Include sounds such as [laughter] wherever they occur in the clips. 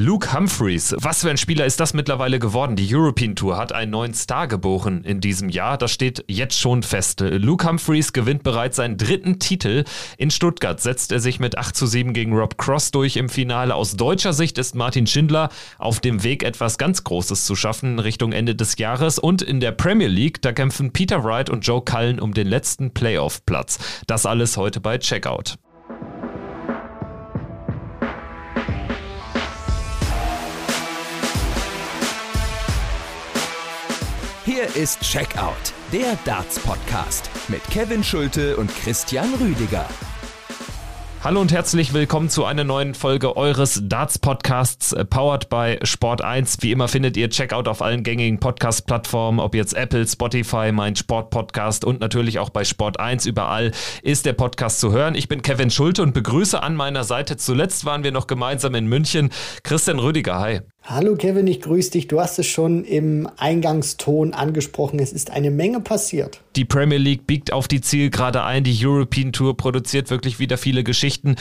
Luke Humphreys, was für ein Spieler ist das mittlerweile geworden? Die European Tour hat einen neuen Star geboren in diesem Jahr. Das steht jetzt schon fest. Luke Humphreys gewinnt bereits seinen dritten Titel. In Stuttgart setzt er sich mit 8 zu 7 gegen Rob Cross durch im Finale. Aus deutscher Sicht ist Martin Schindler auf dem Weg, etwas ganz Großes zu schaffen Richtung Ende des Jahres. Und in der Premier League, da kämpfen Peter Wright und Joe Cullen um den letzten Playoff-Platz. Das alles heute bei Checkout. Hier ist Checkout, der Darts-Podcast mit Kevin Schulte und Christian Rüdiger. Hallo und herzlich willkommen zu einer neuen Folge eures Darts Podcasts, äh, powered by Sport 1. Wie immer findet ihr Checkout auf allen gängigen Podcast-Plattformen, ob jetzt Apple, Spotify, mein Sport Podcast und natürlich auch bei Sport 1. Überall ist der Podcast zu hören. Ich bin Kevin Schulte und begrüße an meiner Seite. Zuletzt waren wir noch gemeinsam in München. Christian Rüdiger, hi. Hallo Kevin, ich grüße dich. Du hast es schon im Eingangston angesprochen. Es ist eine Menge passiert. Die Premier League biegt auf die Zielgerade ein. Die European Tour produziert wirklich wieder viele Geschichten.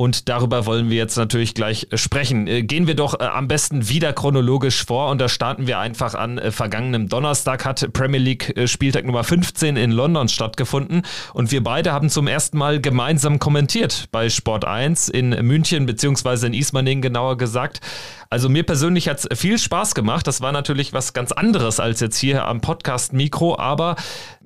Und darüber wollen wir jetzt natürlich gleich sprechen. Äh, gehen wir doch äh, am besten wieder chronologisch vor. Und da starten wir einfach an. Äh, vergangenem Donnerstag hat Premier League Spieltag Nummer 15 in London stattgefunden. Und wir beide haben zum ersten Mal gemeinsam kommentiert bei Sport 1 in München, beziehungsweise in Ismaning genauer gesagt. Also mir persönlich hat es viel Spaß gemacht. Das war natürlich was ganz anderes als jetzt hier am Podcast-Mikro, aber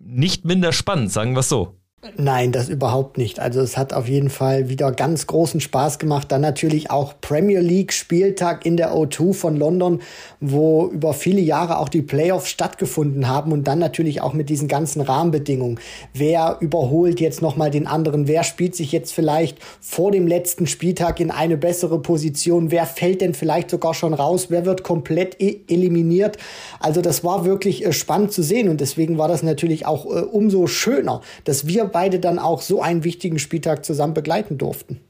nicht minder spannend, sagen wir es so. Nein, das überhaupt nicht. Also es hat auf jeden Fall wieder ganz großen Spaß gemacht. Dann natürlich auch Premier League Spieltag in der O2 von London, wo über viele Jahre auch die Playoffs stattgefunden haben und dann natürlich auch mit diesen ganzen Rahmenbedingungen. Wer überholt jetzt nochmal den anderen? Wer spielt sich jetzt vielleicht vor dem letzten Spieltag in eine bessere Position? Wer fällt denn vielleicht sogar schon raus? Wer wird komplett e eliminiert? Also das war wirklich äh, spannend zu sehen und deswegen war das natürlich auch äh, umso schöner, dass wir beide dann auch so einen wichtigen Spieltag zusammen begleiten durften.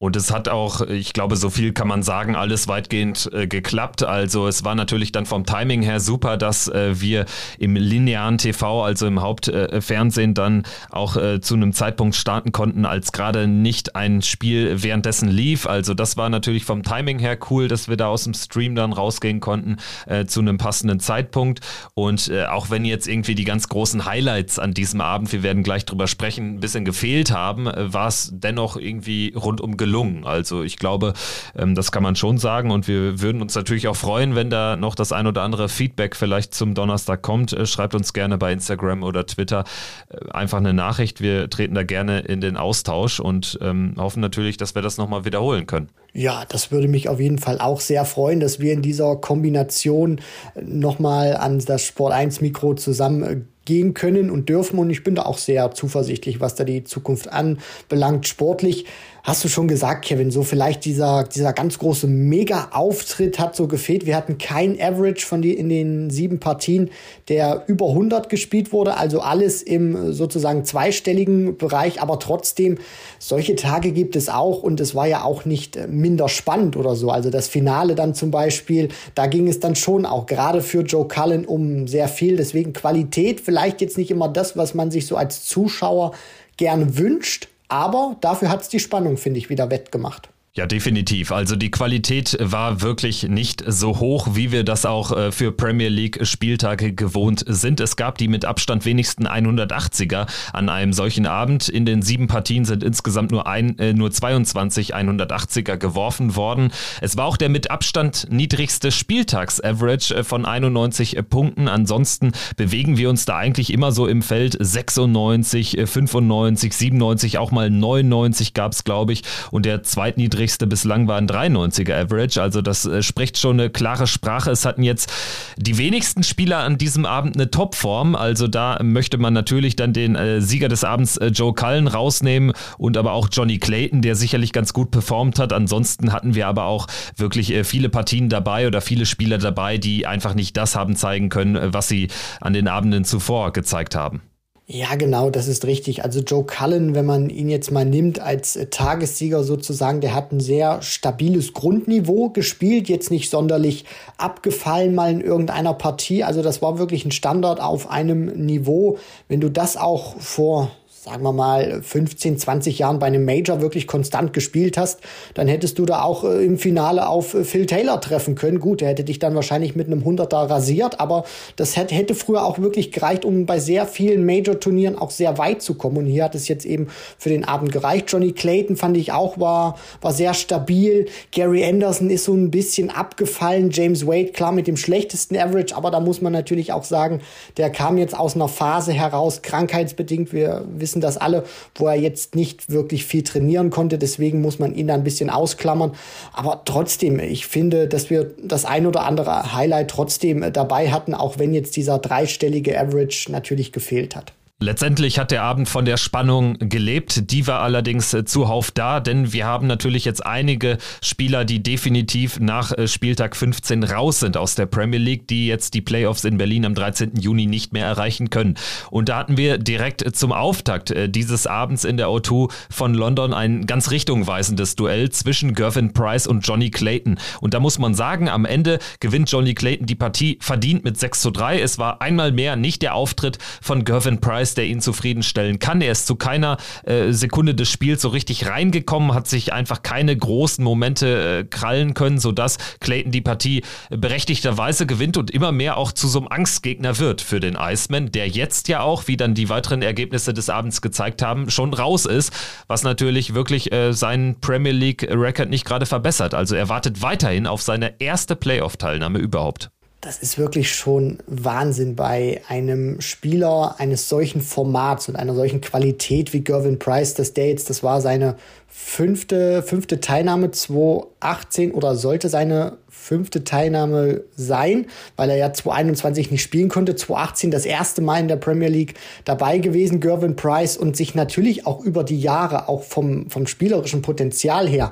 Und es hat auch, ich glaube, so viel kann man sagen, alles weitgehend äh, geklappt. Also es war natürlich dann vom Timing her super, dass äh, wir im linearen TV, also im Hauptfernsehen, äh, dann auch äh, zu einem Zeitpunkt starten konnten, als gerade nicht ein Spiel währenddessen lief. Also das war natürlich vom Timing her cool, dass wir da aus dem Stream dann rausgehen konnten äh, zu einem passenden Zeitpunkt. Und äh, auch wenn jetzt irgendwie die ganz großen Highlights an diesem Abend, wir werden gleich drüber sprechen, ein bisschen gefehlt haben, war es dennoch irgendwie rundum gelungen gelungen. Also ich glaube, ähm, das kann man schon sagen und wir würden uns natürlich auch freuen, wenn da noch das ein oder andere Feedback vielleicht zum Donnerstag kommt. Äh, schreibt uns gerne bei Instagram oder Twitter äh, einfach eine Nachricht. Wir treten da gerne in den Austausch und ähm, hoffen natürlich, dass wir das nochmal wiederholen können. Ja, das würde mich auf jeden Fall auch sehr freuen, dass wir in dieser Kombination nochmal an das Sport 1 Mikro zusammen gehen können und dürfen. Und ich bin da auch sehr zuversichtlich, was da die Zukunft anbelangt. Sportlich hast du schon gesagt, Kevin, so vielleicht dieser, dieser ganz große Mega-Auftritt hat so gefehlt. Wir hatten kein Average von die, in den sieben Partien, der über 100 gespielt wurde. Also alles im sozusagen zweistelligen Bereich. Aber trotzdem, solche Tage gibt es auch. Und es war ja auch nicht äh, minder spannend oder so. Also das Finale dann zum Beispiel, da ging es dann schon auch gerade für Joe Cullen um sehr viel. Deswegen Qualität vielleicht jetzt nicht immer das, was man sich so als Zuschauer gerne wünscht, aber dafür hat es die Spannung, finde ich, wieder wettgemacht. Ja, definitiv. Also die Qualität war wirklich nicht so hoch, wie wir das auch äh, für Premier League Spieltage gewohnt sind. Es gab die mit Abstand wenigsten 180er an einem solchen Abend. In den sieben Partien sind insgesamt nur, ein, äh, nur 22 180er geworfen worden. Es war auch der mit Abstand niedrigste Spieltags-Average äh, von 91 Punkten. Ansonsten bewegen wir uns da eigentlich immer so im Feld 96, 95, 97, auch mal 99 gab es, glaube ich. Und der zweitniedrigste niedrigste bislang war ein 93er Average. Also das äh, spricht schon eine klare Sprache. Es hatten jetzt die wenigsten Spieler an diesem Abend eine Topform. Also da möchte man natürlich dann den äh, Sieger des Abends äh, Joe Cullen rausnehmen und aber auch Johnny Clayton, der sicherlich ganz gut performt hat. Ansonsten hatten wir aber auch wirklich viele Partien dabei oder viele Spieler dabei, die einfach nicht das haben zeigen können, was sie an den Abenden zuvor gezeigt haben. Ja, genau, das ist richtig. Also Joe Cullen, wenn man ihn jetzt mal nimmt als äh, Tagessieger sozusagen, der hat ein sehr stabiles Grundniveau gespielt, jetzt nicht sonderlich abgefallen mal in irgendeiner Partie. Also das war wirklich ein Standard auf einem Niveau. Wenn du das auch vor sagen wir mal, 15, 20 Jahren bei einem Major wirklich konstant gespielt hast, dann hättest du da auch äh, im Finale auf äh, Phil Taylor treffen können. Gut, er hätte dich dann wahrscheinlich mit einem 100er rasiert, aber das hätte, hätte früher auch wirklich gereicht, um bei sehr vielen Major-Turnieren auch sehr weit zu kommen. Und hier hat es jetzt eben für den Abend gereicht. Johnny Clayton fand ich auch war, war sehr stabil. Gary Anderson ist so ein bisschen abgefallen. James Wade, klar, mit dem schlechtesten Average, aber da muss man natürlich auch sagen, der kam jetzt aus einer Phase heraus, krankheitsbedingt. Wir wissen das alle, wo er jetzt nicht wirklich viel trainieren konnte. Deswegen muss man ihn da ein bisschen ausklammern. Aber trotzdem, ich finde, dass wir das ein oder andere Highlight trotzdem dabei hatten, auch wenn jetzt dieser dreistellige Average natürlich gefehlt hat. Letztendlich hat der Abend von der Spannung gelebt. Die war allerdings äh, zuhauf da, denn wir haben natürlich jetzt einige Spieler, die definitiv nach äh, Spieltag 15 raus sind aus der Premier League, die jetzt die Playoffs in Berlin am 13. Juni nicht mehr erreichen können. Und da hatten wir direkt äh, zum Auftakt dieses Abends in der O2 von London ein ganz richtungweisendes Duell zwischen Gervin Price und Johnny Clayton. Und da muss man sagen, am Ende gewinnt Johnny Clayton die Partie verdient mit 6 zu 3. Es war einmal mehr nicht der Auftritt von Gervin Price ist, der ihn zufriedenstellen kann. Er ist zu keiner äh, Sekunde des Spiels so richtig reingekommen, hat sich einfach keine großen Momente äh, krallen können, sodass Clayton die Partie berechtigterweise gewinnt und immer mehr auch zu so einem Angstgegner wird für den Iceman, der jetzt ja auch, wie dann die weiteren Ergebnisse des Abends gezeigt haben, schon raus ist, was natürlich wirklich äh, seinen Premier League-Record nicht gerade verbessert. Also er wartet weiterhin auf seine erste Playoff-Teilnahme überhaupt das ist wirklich schon Wahnsinn bei einem Spieler eines solchen Formats und einer solchen Qualität wie Gervin Price, dass der jetzt, das war seine fünfte, fünfte Teilnahme 2018 oder sollte seine fünfte Teilnahme sein, weil er ja 2021 nicht spielen konnte. 2018 das erste Mal in der Premier League dabei gewesen, Gervin Price, und sich natürlich auch über die Jahre, auch vom, vom spielerischen Potenzial her,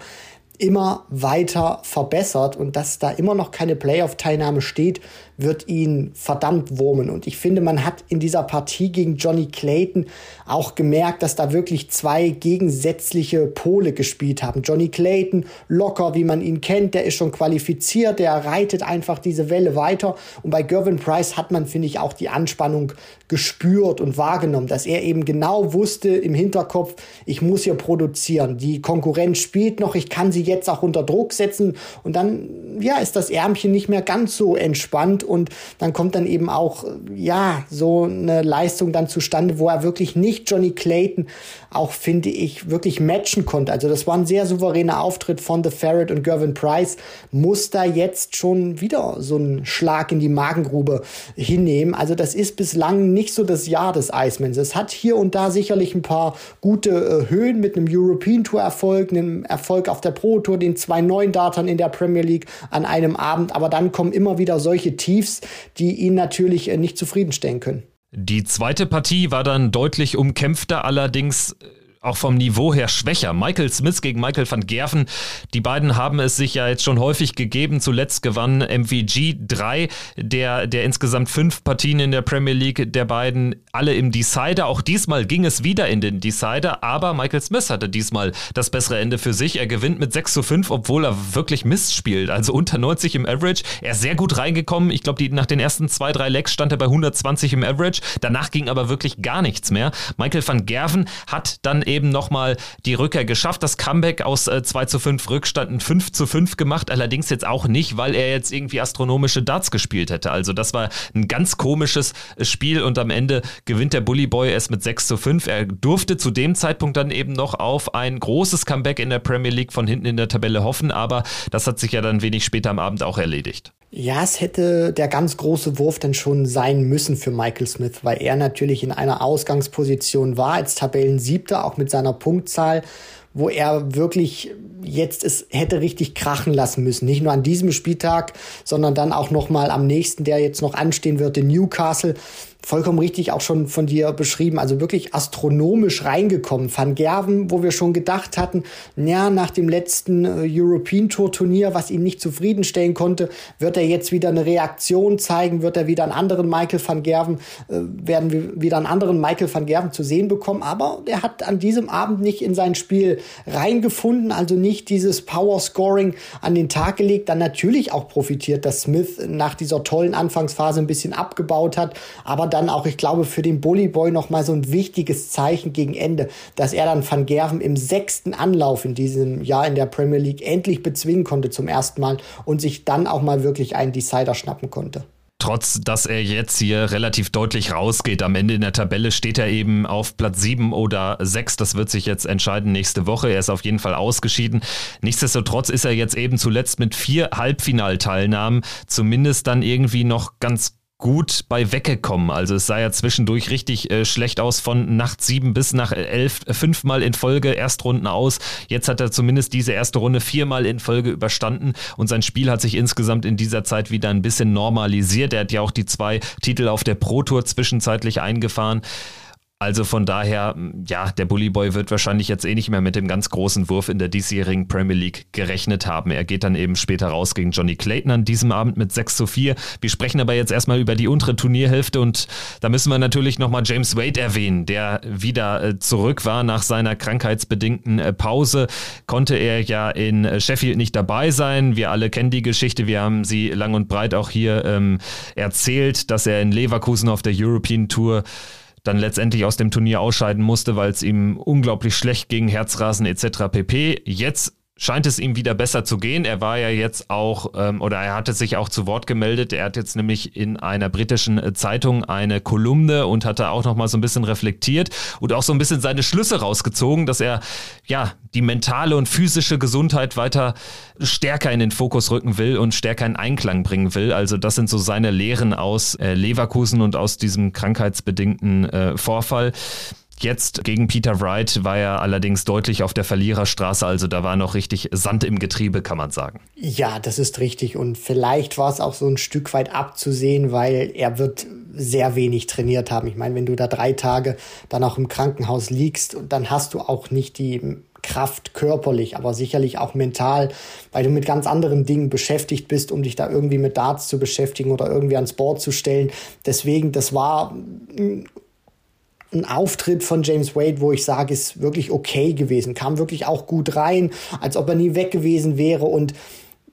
immer weiter verbessert und dass da immer noch keine Playoff-Teilnahme steht, wird ihn verdammt wurmen. Und ich finde, man hat in dieser Partie gegen Johnny Clayton auch gemerkt, dass da wirklich zwei gegensätzliche Pole gespielt haben. Johnny Clayton, locker, wie man ihn kennt, der ist schon qualifiziert, der reitet einfach diese Welle weiter. Und bei Gervin Price hat man, finde ich, auch die Anspannung gespürt und wahrgenommen, dass er eben genau wusste im Hinterkopf, ich muss hier produzieren. Die Konkurrenz spielt noch, ich kann sie jetzt auch unter Druck setzen. Und dann, ja, ist das Ärmchen nicht mehr ganz so entspannt und dann kommt dann eben auch, ja, so eine Leistung dann zustande, wo er wirklich nicht Johnny Clayton auch, finde ich, wirklich matchen konnte. Also das war ein sehr souveräner Auftritt von The Ferret und Gervin Price. Muss da jetzt schon wieder so einen Schlag in die Magengrube hinnehmen. Also das ist bislang nicht so das Jahr des Icemans. Es hat hier und da sicherlich ein paar gute äh, Höhen mit einem European Tour Erfolg, einem Erfolg auf der Pro Tour, den zwei neuen Datern in der Premier League an einem Abend. Aber dann kommen immer wieder solche Chiefs, die ihn natürlich äh, nicht zufriedenstellen können. Die zweite Partie war dann deutlich umkämpfter, allerdings äh, auch vom Niveau her schwächer. Michael Smith gegen Michael van Gerven, die beiden haben es sich ja jetzt schon häufig gegeben. Zuletzt gewann MVG 3, der, der insgesamt fünf Partien in der Premier League der beiden, alle im Decider. Auch diesmal ging es wieder in den Decider, aber Michael Smith hatte diesmal das bessere Ende für sich. Er gewinnt mit 6 zu 5, obwohl er wirklich Mist spielt. Also unter 90 im Average. Er ist sehr gut reingekommen. Ich glaube, nach den ersten zwei, drei Legs stand er bei 120 im Average. Danach ging aber wirklich gar nichts mehr. Michael van Gerven hat dann eben eben nochmal die Rückkehr geschafft. Das Comeback aus äh, 2 zu 5 Rückstand 5 zu 5 gemacht. Allerdings jetzt auch nicht, weil er jetzt irgendwie astronomische Darts gespielt hätte. Also das war ein ganz komisches äh, Spiel und am Ende gewinnt der Bully Boy es mit 6 zu 5. Er durfte zu dem Zeitpunkt dann eben noch auf ein großes Comeback in der Premier League von hinten in der Tabelle hoffen, aber das hat sich ja dann wenig später am Abend auch erledigt. Ja, es hätte der ganz große Wurf dann schon sein müssen für Michael Smith, weil er natürlich in einer Ausgangsposition war als Tabellensiebter, auch mit seiner Punktzahl, wo er wirklich jetzt es hätte richtig krachen lassen müssen. Nicht nur an diesem Spieltag, sondern dann auch noch mal am nächsten, der jetzt noch anstehen wird, in Newcastle vollkommen richtig auch schon von dir beschrieben, also wirklich astronomisch reingekommen. Van Gerven, wo wir schon gedacht hatten, ja, nach dem letzten äh, European Tour Turnier, was ihn nicht zufriedenstellen konnte, wird er jetzt wieder eine Reaktion zeigen, wird er wieder einen anderen Michael van Gerven, äh, werden wir wieder einen anderen Michael van Gerven zu sehen bekommen, aber er hat an diesem Abend nicht in sein Spiel reingefunden, also nicht dieses Power Scoring an den Tag gelegt, dann natürlich auch profitiert, dass Smith nach dieser tollen Anfangsphase ein bisschen abgebaut hat, aber dann auch, ich glaube, für den Bully Boy nochmal so ein wichtiges Zeichen gegen Ende, dass er dann Van Gerven im sechsten Anlauf in diesem Jahr in der Premier League endlich bezwingen konnte zum ersten Mal und sich dann auch mal wirklich einen Decider schnappen konnte trotz dass er jetzt hier relativ deutlich rausgeht. Am Ende in der Tabelle steht er eben auf Platz 7 oder 6. Das wird sich jetzt entscheiden nächste Woche. Er ist auf jeden Fall ausgeschieden. Nichtsdestotrotz ist er jetzt eben zuletzt mit vier Halbfinalteilnahmen zumindest dann irgendwie noch ganz gut bei weggekommen. Also es sah ja zwischendurch richtig äh, schlecht aus von Nacht sieben bis nach elf, äh, fünfmal in Folge Erstrunden aus. Jetzt hat er zumindest diese erste Runde viermal in Folge überstanden und sein Spiel hat sich insgesamt in dieser Zeit wieder ein bisschen normalisiert. Er hat ja auch die zwei Titel auf der Pro Tour zwischenzeitlich eingefahren. Also von daher, ja, der Bully Boy wird wahrscheinlich jetzt eh nicht mehr mit dem ganz großen Wurf in der diesjährigen Premier League gerechnet haben. Er geht dann eben später raus gegen Johnny Clayton an diesem Abend mit 6 zu 4. Wir sprechen aber jetzt erstmal über die untere Turnierhälfte und da müssen wir natürlich nochmal James Wade erwähnen, der wieder äh, zurück war nach seiner krankheitsbedingten äh, Pause. Konnte er ja in Sheffield nicht dabei sein. Wir alle kennen die Geschichte. Wir haben sie lang und breit auch hier ähm, erzählt, dass er in Leverkusen auf der European Tour dann letztendlich aus dem Turnier ausscheiden musste, weil es ihm unglaublich schlecht ging, Herzrasen etc. pp. Jetzt scheint es ihm wieder besser zu gehen. Er war ja jetzt auch, ähm, oder er hatte sich auch zu Wort gemeldet. Er hat jetzt nämlich in einer britischen äh, Zeitung eine Kolumne und hatte auch nochmal so ein bisschen reflektiert und auch so ein bisschen seine Schlüsse rausgezogen, dass er ja die mentale und physische Gesundheit weiter stärker in den Fokus rücken will und stärker in Einklang bringen will. Also das sind so seine Lehren aus äh, Leverkusen und aus diesem krankheitsbedingten äh, Vorfall. Jetzt gegen Peter Wright war er allerdings deutlich auf der Verliererstraße, also da war noch richtig Sand im Getriebe, kann man sagen. Ja, das ist richtig und vielleicht war es auch so ein Stück weit abzusehen, weil er wird sehr wenig trainiert haben. Ich meine, wenn du da drei Tage dann auch im Krankenhaus liegst, dann hast du auch nicht die Kraft körperlich, aber sicherlich auch mental, weil du mit ganz anderen Dingen beschäftigt bist, um dich da irgendwie mit Darts zu beschäftigen oder irgendwie ans Board zu stellen. Deswegen, das war ein Auftritt von James Wade, wo ich sage, ist wirklich okay gewesen, kam wirklich auch gut rein, als ob er nie weg gewesen wäre. Und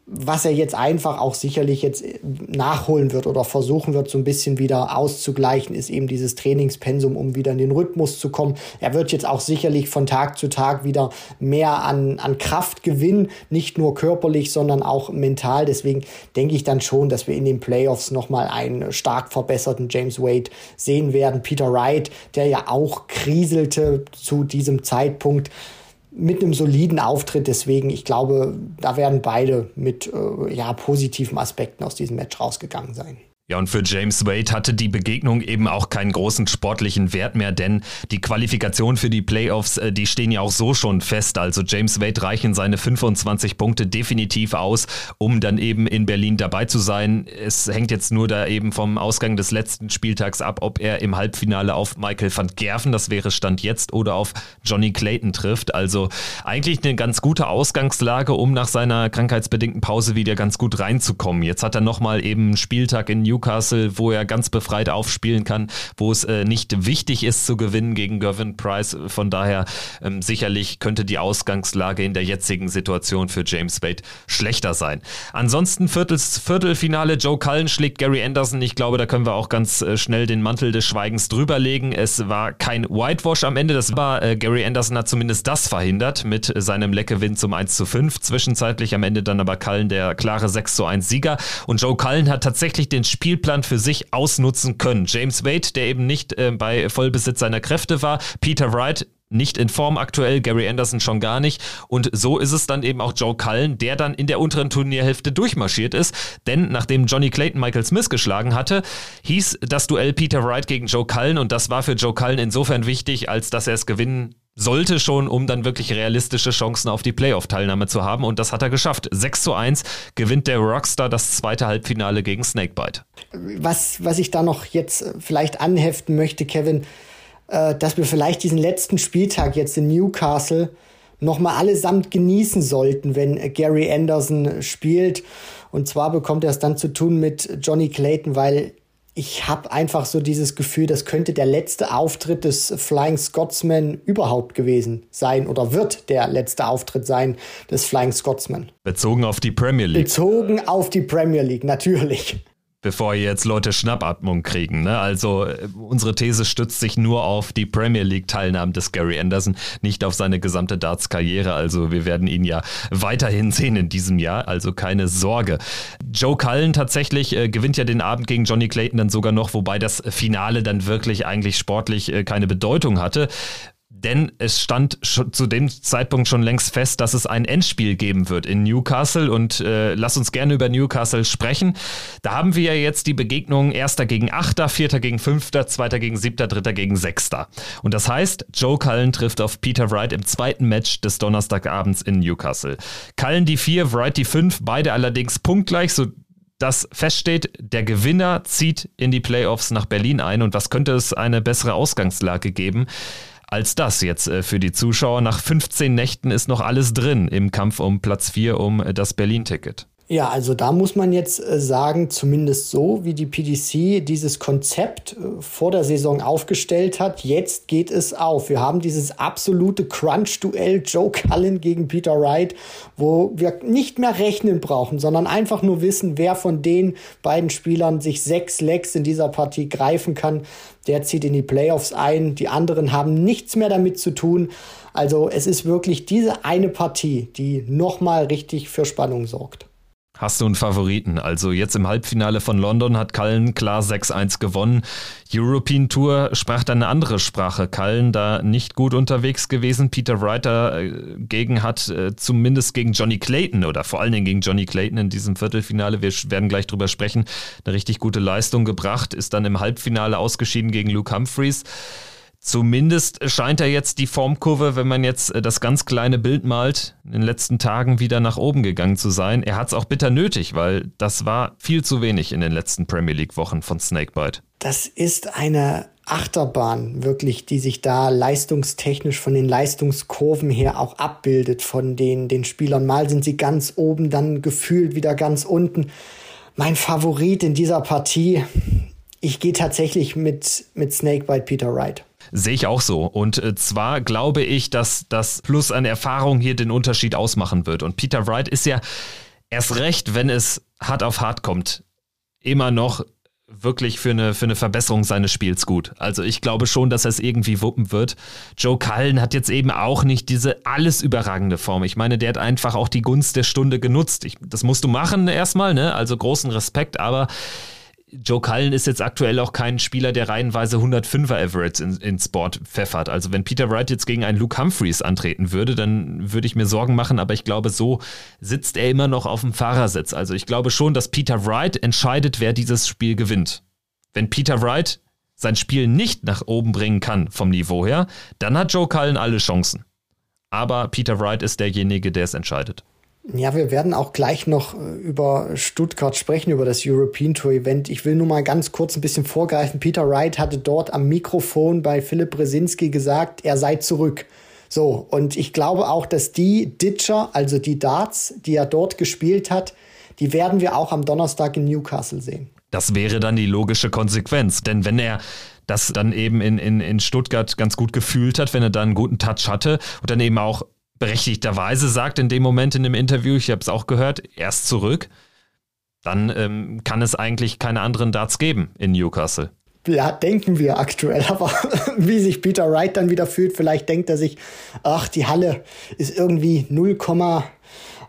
was er jetzt einfach auch sicherlich jetzt nachholen wird oder versuchen wird, so ein bisschen wieder auszugleichen, ist eben dieses Trainingspensum, um wieder in den Rhythmus zu kommen. Er wird jetzt auch sicherlich von Tag zu Tag wieder mehr an, an Kraft gewinnen, nicht nur körperlich, sondern auch mental. Deswegen denke ich dann schon, dass wir in den Playoffs nochmal einen stark verbesserten James Wade sehen werden. Peter Wright, der ja auch kriselte zu diesem Zeitpunkt, mit einem soliden Auftritt. Deswegen, ich glaube, da werden beide mit äh, ja, positiven Aspekten aus diesem Match rausgegangen sein. Ja, und für James Wade hatte die Begegnung eben auch keinen großen sportlichen Wert mehr, denn die Qualifikation für die Playoffs, äh, die stehen ja auch so schon fest. Also James Wade reichen seine 25 Punkte definitiv aus, um dann eben in Berlin dabei zu sein. Es hängt jetzt nur da eben vom Ausgang des letzten Spieltags ab, ob er im Halbfinale auf Michael van Gerven, das wäre Stand jetzt, oder auf Johnny Clayton trifft. Also eigentlich eine ganz gute Ausgangslage, um nach seiner krankheitsbedingten Pause wieder ganz gut reinzukommen. Jetzt hat er nochmal eben einen Spieltag in Newcastle, wo er ganz befreit aufspielen kann, wo es äh, nicht wichtig ist zu gewinnen gegen Gervin Price. Von daher ähm, sicherlich könnte die Ausgangslage in der jetzigen Situation für James Wade schlechter sein. Ansonsten Viertels, Viertelfinale, Joe Cullen schlägt Gary Anderson. Ich glaube, da können wir auch ganz äh, schnell den Mantel des Schweigens drüberlegen. Es war kein Whitewash am Ende, das war äh, Gary Anderson hat zumindest das verhindert mit seinem Leckgewinn zum 1 zu 5. Zwischenzeitlich am Ende dann aber Cullen der klare 6 zu 1 Sieger. Und Joe Cullen hat tatsächlich den Spiel Spielplan für sich ausnutzen können. James Wade, der eben nicht äh, bei Vollbesitz seiner Kräfte war, Peter Wright, nicht in Form aktuell, Gary Anderson schon gar nicht. Und so ist es dann eben auch Joe Cullen, der dann in der unteren Turnierhälfte durchmarschiert ist. Denn nachdem Johnny Clayton Michael Smith geschlagen hatte, hieß das Duell Peter Wright gegen Joe Cullen. Und das war für Joe Cullen insofern wichtig, als dass er es gewinnen sollte schon, um dann wirklich realistische Chancen auf die Playoff-Teilnahme zu haben. Und das hat er geschafft. 6 zu 1 gewinnt der Rockstar das zweite Halbfinale gegen Snakebite. Was, was ich da noch jetzt vielleicht anheften möchte, Kevin, äh, dass wir vielleicht diesen letzten Spieltag jetzt in Newcastle nochmal allesamt genießen sollten, wenn Gary Anderson spielt. Und zwar bekommt er es dann zu tun mit Johnny Clayton, weil ich habe einfach so dieses Gefühl, das könnte der letzte Auftritt des Flying Scotsman überhaupt gewesen sein oder wird der letzte Auftritt sein des Flying Scotsman. Bezogen auf die Premier League. Bezogen auf die Premier League, natürlich. Bevor jetzt Leute Schnappatmung kriegen. Ne? Also äh, unsere These stützt sich nur auf die Premier League-Teilnahmen des Gary Anderson, nicht auf seine gesamte Darts-Karriere. Also wir werden ihn ja weiterhin sehen in diesem Jahr, also keine Sorge. Joe Cullen tatsächlich äh, gewinnt ja den Abend gegen Johnny Clayton dann sogar noch, wobei das Finale dann wirklich eigentlich sportlich äh, keine Bedeutung hatte denn es stand zu dem Zeitpunkt schon längst fest, dass es ein Endspiel geben wird in Newcastle und äh, lass uns gerne über Newcastle sprechen. Da haben wir ja jetzt die Begegnung Erster gegen Achter, Vierter gegen Fünfter, Zweiter gegen Siebter, Dritter gegen Sechster. Und das heißt, Joe Cullen trifft auf Peter Wright im zweiten Match des Donnerstagabends in Newcastle. Cullen die vier, Wright die fünf, beide allerdings punktgleich, so dass feststeht, der Gewinner zieht in die Playoffs nach Berlin ein und was könnte es eine bessere Ausgangslage geben? Als das jetzt äh, für die Zuschauer. Nach 15 Nächten ist noch alles drin im Kampf um Platz 4 um das Berlin-Ticket. Ja, also da muss man jetzt äh, sagen, zumindest so, wie die PDC dieses Konzept vor der Saison aufgestellt hat, jetzt geht es auf. Wir haben dieses absolute Crunch-Duell Joe Cullen gegen Peter Wright, wo wir nicht mehr rechnen brauchen, sondern einfach nur wissen, wer von den beiden Spielern sich sechs Lecks in dieser Partie greifen kann der zieht in die Playoffs ein. Die anderen haben nichts mehr damit zu tun. Also es ist wirklich diese eine Partie, die nochmal richtig für Spannung sorgt. Hast du einen Favoriten? Also jetzt im Halbfinale von London hat Cullen klar 6-1 gewonnen. European Tour sprach dann eine andere Sprache. Cullen da nicht gut unterwegs gewesen. Peter Writer äh, gegen hat äh, zumindest gegen Johnny Clayton oder vor allen Dingen gegen Johnny Clayton in diesem Viertelfinale, wir werden gleich drüber sprechen, eine richtig gute Leistung gebracht, ist dann im Halbfinale ausgeschieden gegen Luke Humphreys. Zumindest scheint er jetzt die Formkurve, wenn man jetzt äh, das ganz kleine Bild malt, in den letzten Tagen wieder nach oben gegangen zu sein. Er hat es auch bitter nötig, weil das war viel zu wenig in den letzten Premier League Wochen von Snakebite. Das ist eine Achterbahn wirklich, die sich da leistungstechnisch von den Leistungskurven her auch abbildet von den, den Spielern. Mal sind sie ganz oben, dann gefühlt wieder ganz unten. Mein Favorit in dieser Partie, ich gehe tatsächlich mit, mit Snakebite Peter Wright. Sehe ich auch so. Und äh, zwar glaube ich, dass das Plus an Erfahrung hier den Unterschied ausmachen wird. Und Peter Wright ist ja erst recht, wenn es hart auf hart kommt, immer noch wirklich für eine, für eine Verbesserung seines Spiels gut. Also ich glaube schon, dass er es irgendwie wuppen wird. Joe Cullen hat jetzt eben auch nicht diese alles überragende Form. Ich meine, der hat einfach auch die Gunst der Stunde genutzt. Ich, das musst du machen erstmal, ne? Also großen Respekt, aber Joe Cullen ist jetzt aktuell auch kein Spieler, der reihenweise 105er Average in, ins Board pfeffert. Also wenn Peter Wright jetzt gegen einen Luke Humphreys antreten würde, dann würde ich mir Sorgen machen, aber ich glaube, so sitzt er immer noch auf dem Fahrersitz. Also ich glaube schon, dass Peter Wright entscheidet, wer dieses Spiel gewinnt. Wenn Peter Wright sein Spiel nicht nach oben bringen kann vom Niveau her, dann hat Joe Cullen alle Chancen. Aber Peter Wright ist derjenige, der es entscheidet. Ja, wir werden auch gleich noch äh, über Stuttgart sprechen, über das European Tour Event. Ich will nur mal ganz kurz ein bisschen vorgreifen. Peter Wright hatte dort am Mikrofon bei Philipp Brzezinski gesagt, er sei zurück. So, und ich glaube auch, dass die Ditcher, also die Darts, die er dort gespielt hat, die werden wir auch am Donnerstag in Newcastle sehen. Das wäre dann die logische Konsequenz. Denn wenn er das dann eben in, in, in Stuttgart ganz gut gefühlt hat, wenn er da einen guten Touch hatte und dann eben auch berechtigterweise sagt in dem Moment in dem Interview, ich habe es auch gehört, erst zurück, dann ähm, kann es eigentlich keine anderen Darts geben in Newcastle. Ja, denken wir aktuell. [laughs] Aber wie sich Peter Wright dann wieder fühlt, vielleicht denkt er sich, ach, die Halle ist irgendwie 0,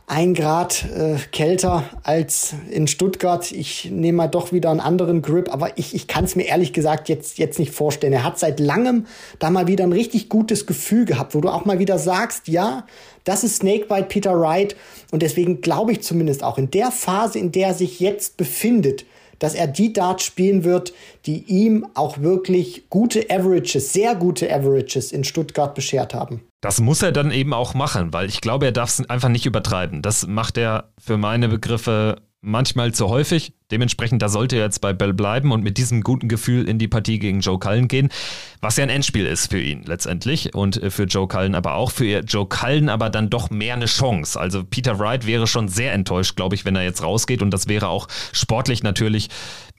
ein Grad äh, kälter als in Stuttgart. Ich nehme mal doch wieder einen anderen Grip, aber ich, ich kann es mir ehrlich gesagt jetzt, jetzt nicht vorstellen. Er hat seit langem da mal wieder ein richtig gutes Gefühl gehabt, wo du auch mal wieder sagst, ja, das ist Snakebite Peter Wright und deswegen glaube ich zumindest auch in der Phase, in der er sich jetzt befindet, dass er die Darts spielen wird, die ihm auch wirklich gute Averages, sehr gute Averages in Stuttgart beschert haben. Das muss er dann eben auch machen, weil ich glaube, er darf es einfach nicht übertreiben. Das macht er für meine Begriffe manchmal zu häufig. Dementsprechend, da sollte er jetzt bei Bell bleiben und mit diesem guten Gefühl in die Partie gegen Joe Cullen gehen, was ja ein Endspiel ist für ihn letztendlich und äh, für Joe Cullen aber auch. Für Joe Cullen aber dann doch mehr eine Chance. Also Peter Wright wäre schon sehr enttäuscht, glaube ich, wenn er jetzt rausgeht und das wäre auch sportlich natürlich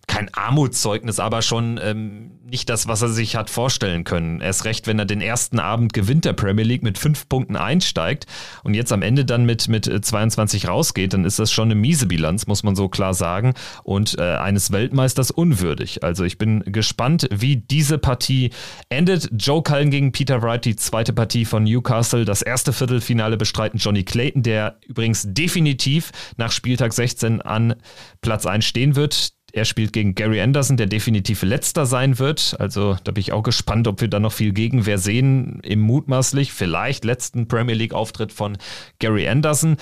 kein Armutszeugnis, aber schon ähm, nicht das, was er sich hat vorstellen können. Erst recht, wenn er den ersten Abend gewinnt der Premier League mit fünf Punkten einsteigt und jetzt am Ende dann mit, mit 22 rausgeht, dann ist das schon eine miese Bilanz, muss man so klar sagen, und äh, eines Weltmeisters unwürdig. Also ich bin gespannt, wie diese Partie endet. Joe Cullen gegen Peter Wright, die zweite Partie von Newcastle. Das erste Viertelfinale bestreiten Johnny Clayton, der übrigens definitiv nach Spieltag 16 an Platz 1 stehen wird. Er spielt gegen Gary Anderson, der definitiv letzter sein wird. Also da bin ich auch gespannt, ob wir da noch viel Gegenwehr sehen im mutmaßlich vielleicht letzten Premier League-Auftritt von Gary Anderson.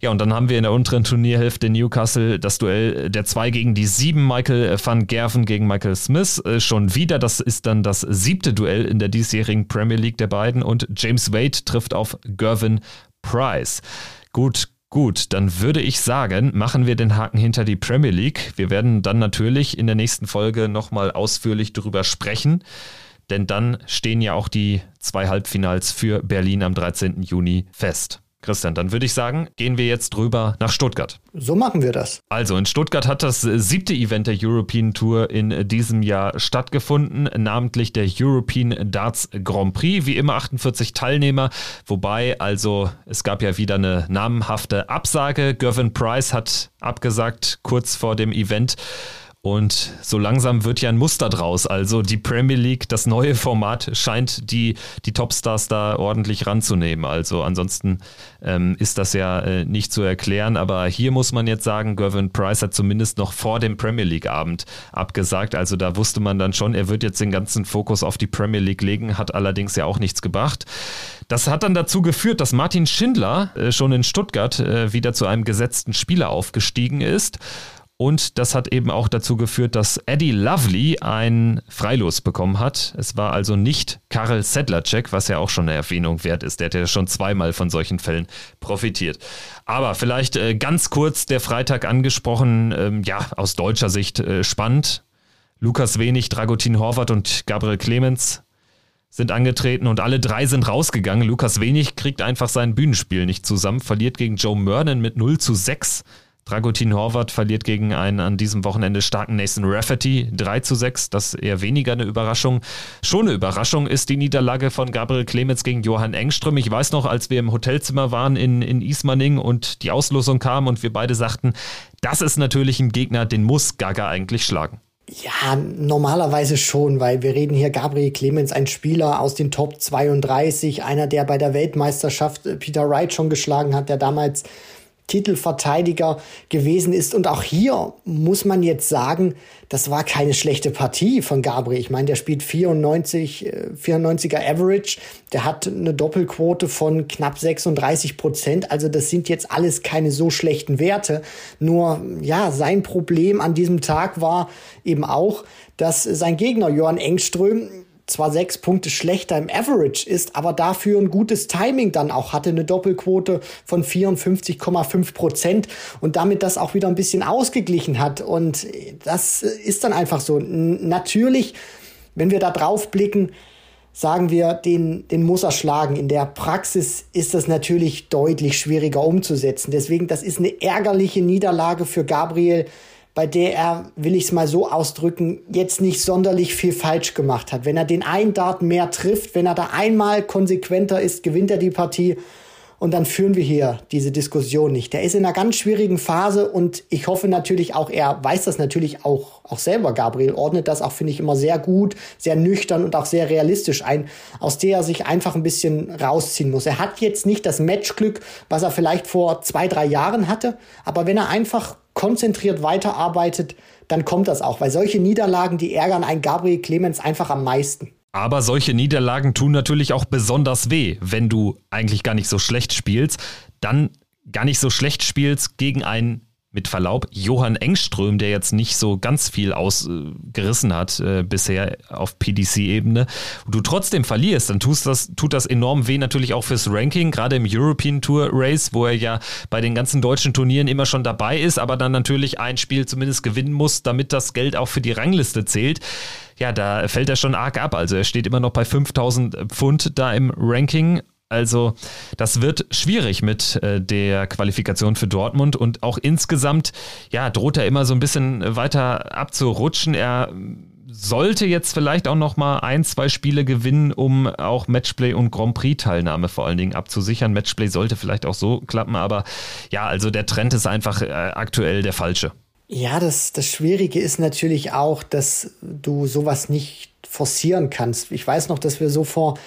Ja, und dann haben wir in der unteren Turnierhälfte Newcastle das Duell der 2 gegen die 7, Michael van Gerven gegen Michael Smith. Äh, schon wieder, das ist dann das siebte Duell in der diesjährigen Premier League der beiden und James Wade trifft auf Gervin Price. Gut, Gut, dann würde ich sagen, machen wir den Haken hinter die Premier League. Wir werden dann natürlich in der nächsten Folge nochmal ausführlich darüber sprechen, denn dann stehen ja auch die zwei Halbfinals für Berlin am 13. Juni fest. Christian, dann würde ich sagen, gehen wir jetzt rüber nach Stuttgart. So machen wir das. Also in Stuttgart hat das siebte Event der European Tour in diesem Jahr stattgefunden, namentlich der European Darts Grand Prix. Wie immer 48 Teilnehmer, wobei also es gab ja wieder eine namenhafte Absage. Gervin Price hat abgesagt kurz vor dem Event. Und so langsam wird ja ein Muster draus. Also die Premier League, das neue Format, scheint die, die Topstars da ordentlich ranzunehmen. Also ansonsten ähm, ist das ja äh, nicht zu erklären. Aber hier muss man jetzt sagen, Gervin Price hat zumindest noch vor dem Premier League-Abend abgesagt. Also da wusste man dann schon, er wird jetzt den ganzen Fokus auf die Premier League legen, hat allerdings ja auch nichts gebracht. Das hat dann dazu geführt, dass Martin Schindler äh, schon in Stuttgart äh, wieder zu einem gesetzten Spieler aufgestiegen ist. Und das hat eben auch dazu geführt, dass Eddie Lovely ein Freilos bekommen hat. Es war also nicht Karel Sedlacek, was ja auch schon eine Erwähnung wert ist. Der hat ja schon zweimal von solchen Fällen profitiert. Aber vielleicht äh, ganz kurz der Freitag angesprochen, ähm, ja, aus deutscher Sicht äh, spannend. Lukas Wenig, Dragutin Horvath und Gabriel Clemens sind angetreten und alle drei sind rausgegangen. Lukas Wenig kriegt einfach sein Bühnenspiel nicht zusammen, verliert gegen Joe Mernon mit 0 zu 6. Dragutin Horvath verliert gegen einen an diesem Wochenende starken Nathan Rafferty 3 zu 6. Das ist eher weniger eine Überraschung. Schon eine Überraschung ist die Niederlage von Gabriel Clemens gegen Johann Engström. Ich weiß noch, als wir im Hotelzimmer waren in, in Ismaning und die Auslosung kam und wir beide sagten, das ist natürlich ein Gegner, den muss Gaga eigentlich schlagen. Ja, normalerweise schon, weil wir reden hier Gabriel Clemens, ein Spieler aus den Top 32, einer, der bei der Weltmeisterschaft Peter Wright schon geschlagen hat, der damals Titelverteidiger gewesen ist. Und auch hier muss man jetzt sagen, das war keine schlechte Partie von Gabriel. Ich meine, der spielt 94, 94er äh, Average. Der hat eine Doppelquote von knapp 36 Prozent. Also das sind jetzt alles keine so schlechten Werte. Nur, ja, sein Problem an diesem Tag war eben auch, dass sein Gegner Johann Engström zwar sechs Punkte schlechter im Average ist, aber dafür ein gutes Timing dann auch hatte, eine Doppelquote von 54,5 Prozent und damit das auch wieder ein bisschen ausgeglichen hat. Und das ist dann einfach so. Natürlich, wenn wir da drauf blicken, sagen wir, den, den muss er schlagen. In der Praxis ist das natürlich deutlich schwieriger umzusetzen. Deswegen, das ist eine ärgerliche Niederlage für Gabriel bei der er, will ich es mal so ausdrücken, jetzt nicht sonderlich viel falsch gemacht hat. Wenn er den einen Dart mehr trifft, wenn er da einmal konsequenter ist, gewinnt er die Partie. Und dann führen wir hier diese Diskussion nicht. Der ist in einer ganz schwierigen Phase und ich hoffe natürlich auch, er weiß das natürlich auch, auch selber, Gabriel, ordnet das auch, finde ich, immer sehr gut, sehr nüchtern und auch sehr realistisch ein, aus der er sich einfach ein bisschen rausziehen muss. Er hat jetzt nicht das Matchglück, was er vielleicht vor zwei, drei Jahren hatte, aber wenn er einfach konzentriert weiterarbeitet, dann kommt das auch. Weil solche Niederlagen, die ärgern einen Gabriel Clemens einfach am meisten. Aber solche Niederlagen tun natürlich auch besonders weh, wenn du eigentlich gar nicht so schlecht spielst, dann gar nicht so schlecht spielst gegen einen mit Verlaub, Johann Engström, der jetzt nicht so ganz viel ausgerissen hat äh, bisher auf PDC-Ebene, du trotzdem verlierst, dann tust das, tut das enorm weh natürlich auch fürs Ranking, gerade im European Tour Race, wo er ja bei den ganzen deutschen Turnieren immer schon dabei ist, aber dann natürlich ein Spiel zumindest gewinnen muss, damit das Geld auch für die Rangliste zählt. Ja, da fällt er schon arg ab. Also er steht immer noch bei 5000 Pfund da im Ranking Also das wird schwierig mit äh, der Qualifikation für Dortmund und auch insgesamt, ja, droht er immer so ein bisschen weiter abzurutschen. Er sollte jetzt vielleicht auch noch mal ein, zwei Spiele gewinnen, um auch Matchplay und Grand Prix Teilnahme vor allen Dingen abzusichern. Matchplay sollte vielleicht auch so klappen, aber ja, also der Trend ist einfach äh, aktuell der falsche. Ja, das, das Schwierige ist natürlich auch, dass du sowas nicht forcieren kannst. Ich weiß noch, dass wir so vor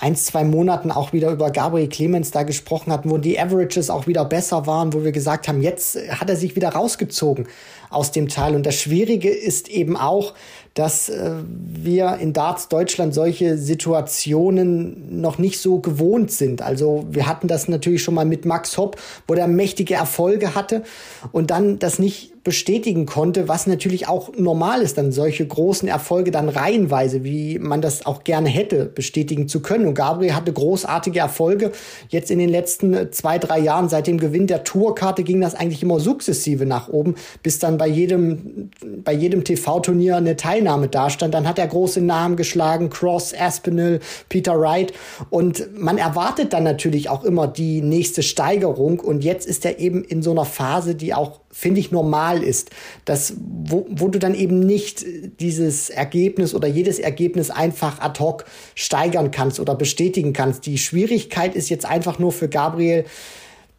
ein, zwei Monaten auch wieder über Gabriel Clemens da gesprochen hatten, wo die Averages auch wieder besser waren, wo wir gesagt haben, jetzt hat er sich wieder rausgezogen aus dem Teil. Und das Schwierige ist eben auch, dass äh, wir in Darts Deutschland solche Situationen noch nicht so gewohnt sind. Also wir hatten das natürlich schon mal mit Max Hopp, wo der mächtige Erfolge hatte und dann das nicht bestätigen konnte, was natürlich auch normal ist, dann solche großen Erfolge dann reihenweise, wie man das auch gerne hätte, bestätigen zu können. Und Gabriel hatte großartige Erfolge. Jetzt in den letzten zwei, drei Jahren, seit dem Gewinn der Tourkarte ging das eigentlich immer sukzessive nach oben, bis dann bei jedem, bei jedem TV-Turnier eine Teilnahme dastand. Dann hat er große Namen geschlagen, Cross, Aspinall, Peter Wright. Und man erwartet dann natürlich auch immer die nächste Steigerung. Und jetzt ist er eben in so einer Phase, die auch finde ich, normal ist. dass, wo, wo du dann eben nicht dieses Ergebnis oder jedes Ergebnis einfach ad hoc steigern kannst oder bestätigen kannst. Die Schwierigkeit ist jetzt einfach nur für Gabriel,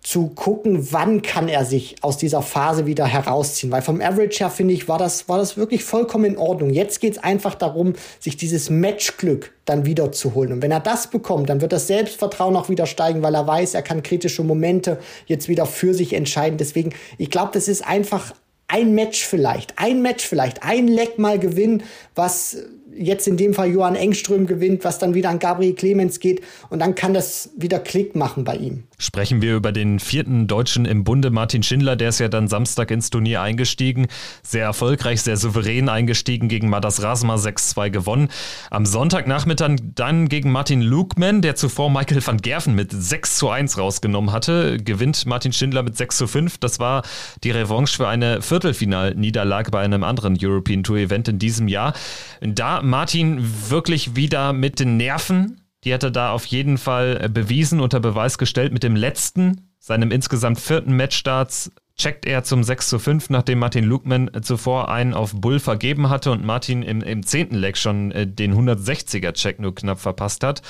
zu gucken, wann kann er sich aus dieser Phase wieder herausziehen. Weil vom Average her, finde ich, war das, war das wirklich vollkommen in Ordnung. Jetzt geht es einfach darum, sich dieses Matchglück dann wieder zu holen. Und wenn er das bekommt, dann wird das Selbstvertrauen auch wieder steigen, weil er weiß, er kann kritische Momente jetzt wieder für sich entscheiden. Deswegen, ich glaube, das ist einfach ein Match vielleicht, ein Match vielleicht, ein Leck mal gewinnen, was jetzt in dem Fall Johann Engström gewinnt, was dann wieder an Gabriel Clemens geht und dann kann das wieder Klick machen bei ihm. Sprechen wir über den vierten Deutschen im Bunde, Martin Schindler, der ist ja dann Samstag ins Turnier eingestiegen, sehr erfolgreich, sehr souverän eingestiegen, gegen Madas Rasma 6-2 gewonnen. Am Sonntagnachmittag dann gegen Martin Lukman, der zuvor Michael van Gerven mit 6 zu 1 rausgenommen hatte, gewinnt Martin Schindler mit 6 zu 5. Das war die Revanche für eine Viertelfinalniederlage bei einem anderen European Tour Event in diesem Jahr. Da Martin wirklich wieder mit den Nerven. Die hat er da auf jeden Fall äh, bewiesen, unter Beweis gestellt. Mit dem letzten, seinem insgesamt vierten Matchstarts, checkt er zum 6 zu 5, nachdem Martin Lukman äh, zuvor einen auf Bull vergeben hatte und Martin im, im zehnten Leg schon äh, den 160er-Check nur knapp verpasst hat.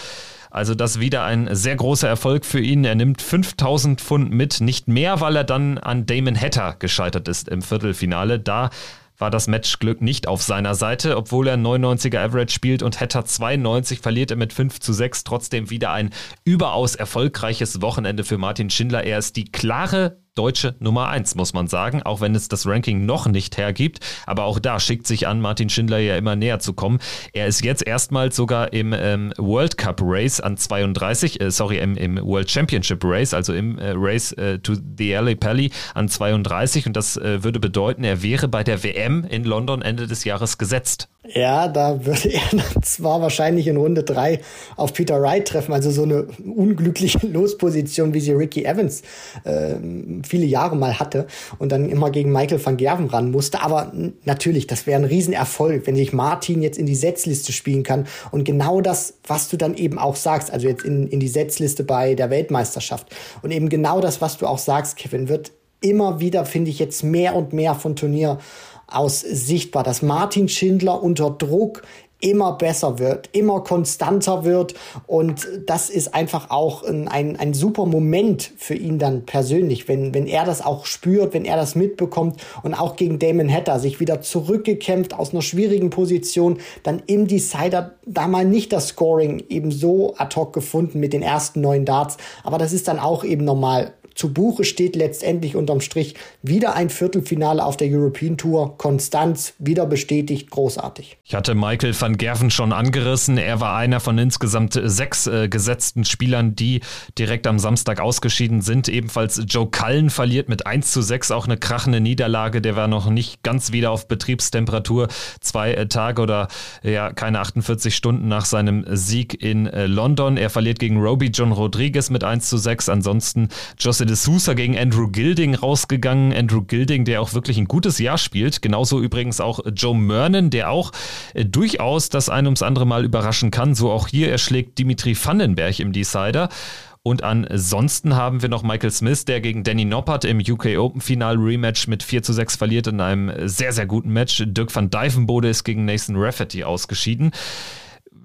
Also das wieder ein sehr großer Erfolg für ihn. Er nimmt 5000 Pfund mit, nicht mehr, weil er dann an Damon Hatter gescheitert ist im Viertelfinale. Da war das Matchglück nicht auf seiner Seite, obwohl er 99er Average spielt und Hatter 92 verliert er mit 5 zu 6. Trotzdem wieder ein überaus erfolgreiches Wochenende für Martin Schindler. Er ist die klare deutsche Nummer 1, muss man sagen, auch wenn es das Ranking noch nicht hergibt. Aber auch da schickt sich an, Martin Schindler ja immer näher zu kommen. Er ist jetzt erstmals sogar im ähm, World Cup Race an 32, äh, sorry, im, im, World Championship Race, also im äh, Race äh, to the LA Pally an 32. Und das äh, würde bedeuten, er wäre bei der WM in London Ende des Jahres gesetzt. Ja, da würde er [laughs] zwar wahrscheinlich in Runde 3 auf Peter Wright treffen, also so eine unglückliche [laughs] Losposition, wie sie Ricky Evans äh, viele Jahre mal hatte und dann immer gegen Michael van Gerven ran musste. Aber natürlich, das wäre ein Riesenerfolg, wenn sich Martin jetzt in die Setzliste spielen kann und genau das, was du dann eben auch sagst, also jetzt in, in die Setzliste bei der Weltmeisterschaft und eben genau das, was du auch sagst, Kevin, wird immer wieder, finde ich, jetzt mehr und mehr von Turnier aus sichtbar, dass Martin Schindler unter Druck immer besser wird, immer konstanter wird. Und das ist einfach auch ein, ein, ein, super Moment für ihn dann persönlich, wenn, wenn er das auch spürt, wenn er das mitbekommt und auch gegen Damon Hatter sich wieder zurückgekämpft aus einer schwierigen Position, dann im Decider da mal nicht das Scoring eben so ad hoc gefunden mit den ersten neun Darts, aber das ist dann auch eben normal zu Buche steht letztendlich unterm Strich wieder ein Viertelfinale auf der European Tour. Konstanz, wieder bestätigt, großartig. Ich hatte Michael van Gerven schon angerissen. Er war einer von insgesamt sechs äh, gesetzten Spielern, die direkt am Samstag ausgeschieden sind. Ebenfalls Joe Cullen verliert mit 1 zu 6 auch eine krachende Niederlage. Der war noch nicht ganz wieder auf Betriebstemperatur. Zwei äh, Tage oder ja, keine 48 Stunden nach seinem Sieg in äh, London. Er verliert gegen Roby John Rodriguez mit 1 zu 6. Ansonsten Jocelyn de Sousa gegen Andrew Gilding rausgegangen. Andrew Gilding, der auch wirklich ein gutes Jahr spielt. Genauso übrigens auch Joe Mernon, der auch äh, durchaus das ein ums andere Mal überraschen kann. So auch hier, er schlägt Dimitri Vandenberg im Decider. Und ansonsten haben wir noch Michael Smith, der gegen Danny Noppert im UK Open Final Rematch mit 4 zu 6 verliert in einem sehr, sehr guten Match. Dirk van Dijvenbode ist gegen Nathan Rafferty ausgeschieden.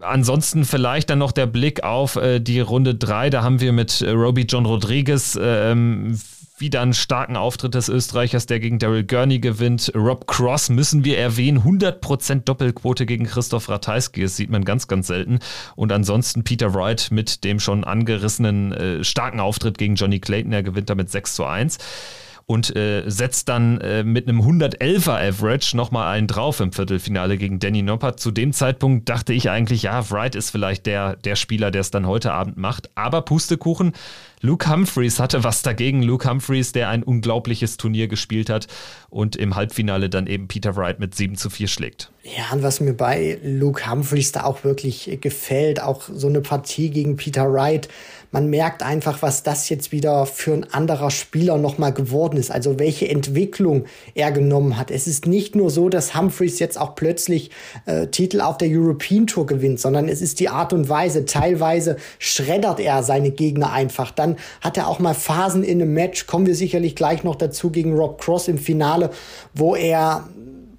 Ansonsten vielleicht dann noch der Blick auf äh, die Runde 3. Da haben wir mit äh, Roby John Rodriguez ähm, wieder einen starken Auftritt des Österreichers, der gegen Daryl Gurney gewinnt. Rob Cross müssen wir erwähnen. 100% Doppelquote gegen Christoph Ratajski. Das sieht man ganz, ganz selten. Und ansonsten Peter Wright mit dem schon angerissenen äh, starken Auftritt gegen Johnny Clayton. Er gewinnt damit 6 zu 1 und äh, setzt dann äh, mit einem 111er Average nochmal einen drauf im Viertelfinale gegen Danny Noppert. Zu dem Zeitpunkt dachte ich eigentlich, ja, Wright ist vielleicht der, der Spieler, der es dann heute Abend macht. Aber Pustekuchen, Luke Humphreys hatte was dagegen. Luke Humphreys, der ein unglaubliches Turnier gespielt hat und im Halbfinale dann eben Peter Wright mit 7 zu 4 schlägt. Ja, und was mir bei Luke Humphreys da auch wirklich gefällt, auch so eine Partie gegen Peter Wright, man merkt einfach, was das jetzt wieder für ein anderer Spieler nochmal geworden ist. Also welche Entwicklung er genommen hat. Es ist nicht nur so, dass Humphreys jetzt auch plötzlich äh, Titel auf der European Tour gewinnt, sondern es ist die Art und Weise. Teilweise schreddert er seine Gegner einfach. Dann hat er auch mal Phasen in einem Match, kommen wir sicherlich gleich noch dazu gegen Rob Cross im Finale, wo er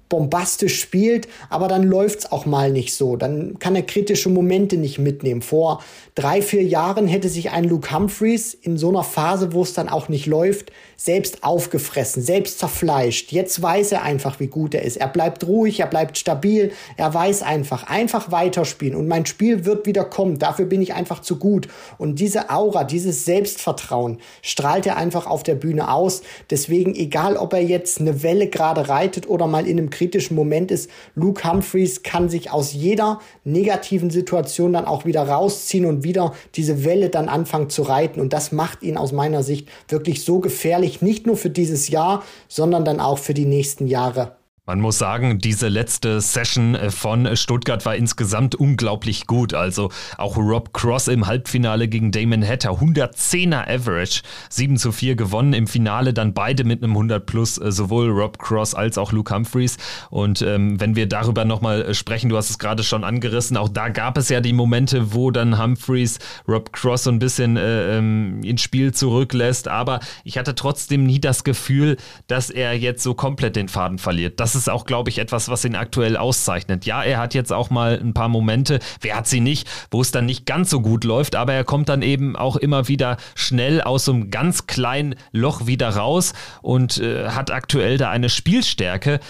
bombastisch spielt, aber dann läuft's auch mal nicht so. Dann kann er kritische Momente nicht mitnehmen. Vor drei, vier Jahren hätte sich ein Luke Humphreys in so einer Phase, wo es dann auch nicht läuft, selbst aufgefressen, selbst zerfleischt. Jetzt weiß er einfach, wie gut er ist. Er bleibt ruhig, er bleibt stabil, er weiß einfach, einfach weiterspielen und mein Spiel wird wieder kommen. Dafür bin ich einfach zu gut. Und diese Aura, dieses Selbstvertrauen strahlt er einfach auf der Bühne aus. Deswegen, egal ob er jetzt eine Welle gerade reitet oder mal in einem kritischen Moment ist, Luke Humphreys kann sich aus jeder negativen Situation dann auch wieder rausziehen und wieder diese Welle dann anfangen zu reiten. Und das macht ihn aus meiner Sicht wirklich so gefährlich, nicht nur für dieses Jahr, sondern dann auch für die nächsten Jahre. Man muss sagen, diese letzte Session äh, von Stuttgart war insgesamt unglaublich gut. Also auch Rob Cross im Halbfinale gegen Damon Hatter, 110er Average, 7 zu 4 gewonnen. Im Finale dann beide mit einem 100 plus, äh, sowohl Rob Cross als auch Luke Humphreys. Und ähm, wenn wir darüber nochmal äh, sprechen, du hast es gerade schon angerissen, auch da gab es ja die Momente, wo dann Humphreys Rob Cross so ein bisschen äh, ähm, ins Spiel zurücklässt. Aber ich hatte trotzdem nie das Gefühl, dass er jetzt so komplett den Faden verliert. Das ist auch, glaube ich, etwas, was ihn aktuell auszeichnet. Ja, er hat jetzt auch mal ein paar Momente, wer hat sie nicht, wo es dann nicht ganz so gut läuft, aber er kommt dann eben auch immer wieder schnell aus so einem ganz kleinen Loch wieder raus und äh, hat aktuell da eine Spielstärke,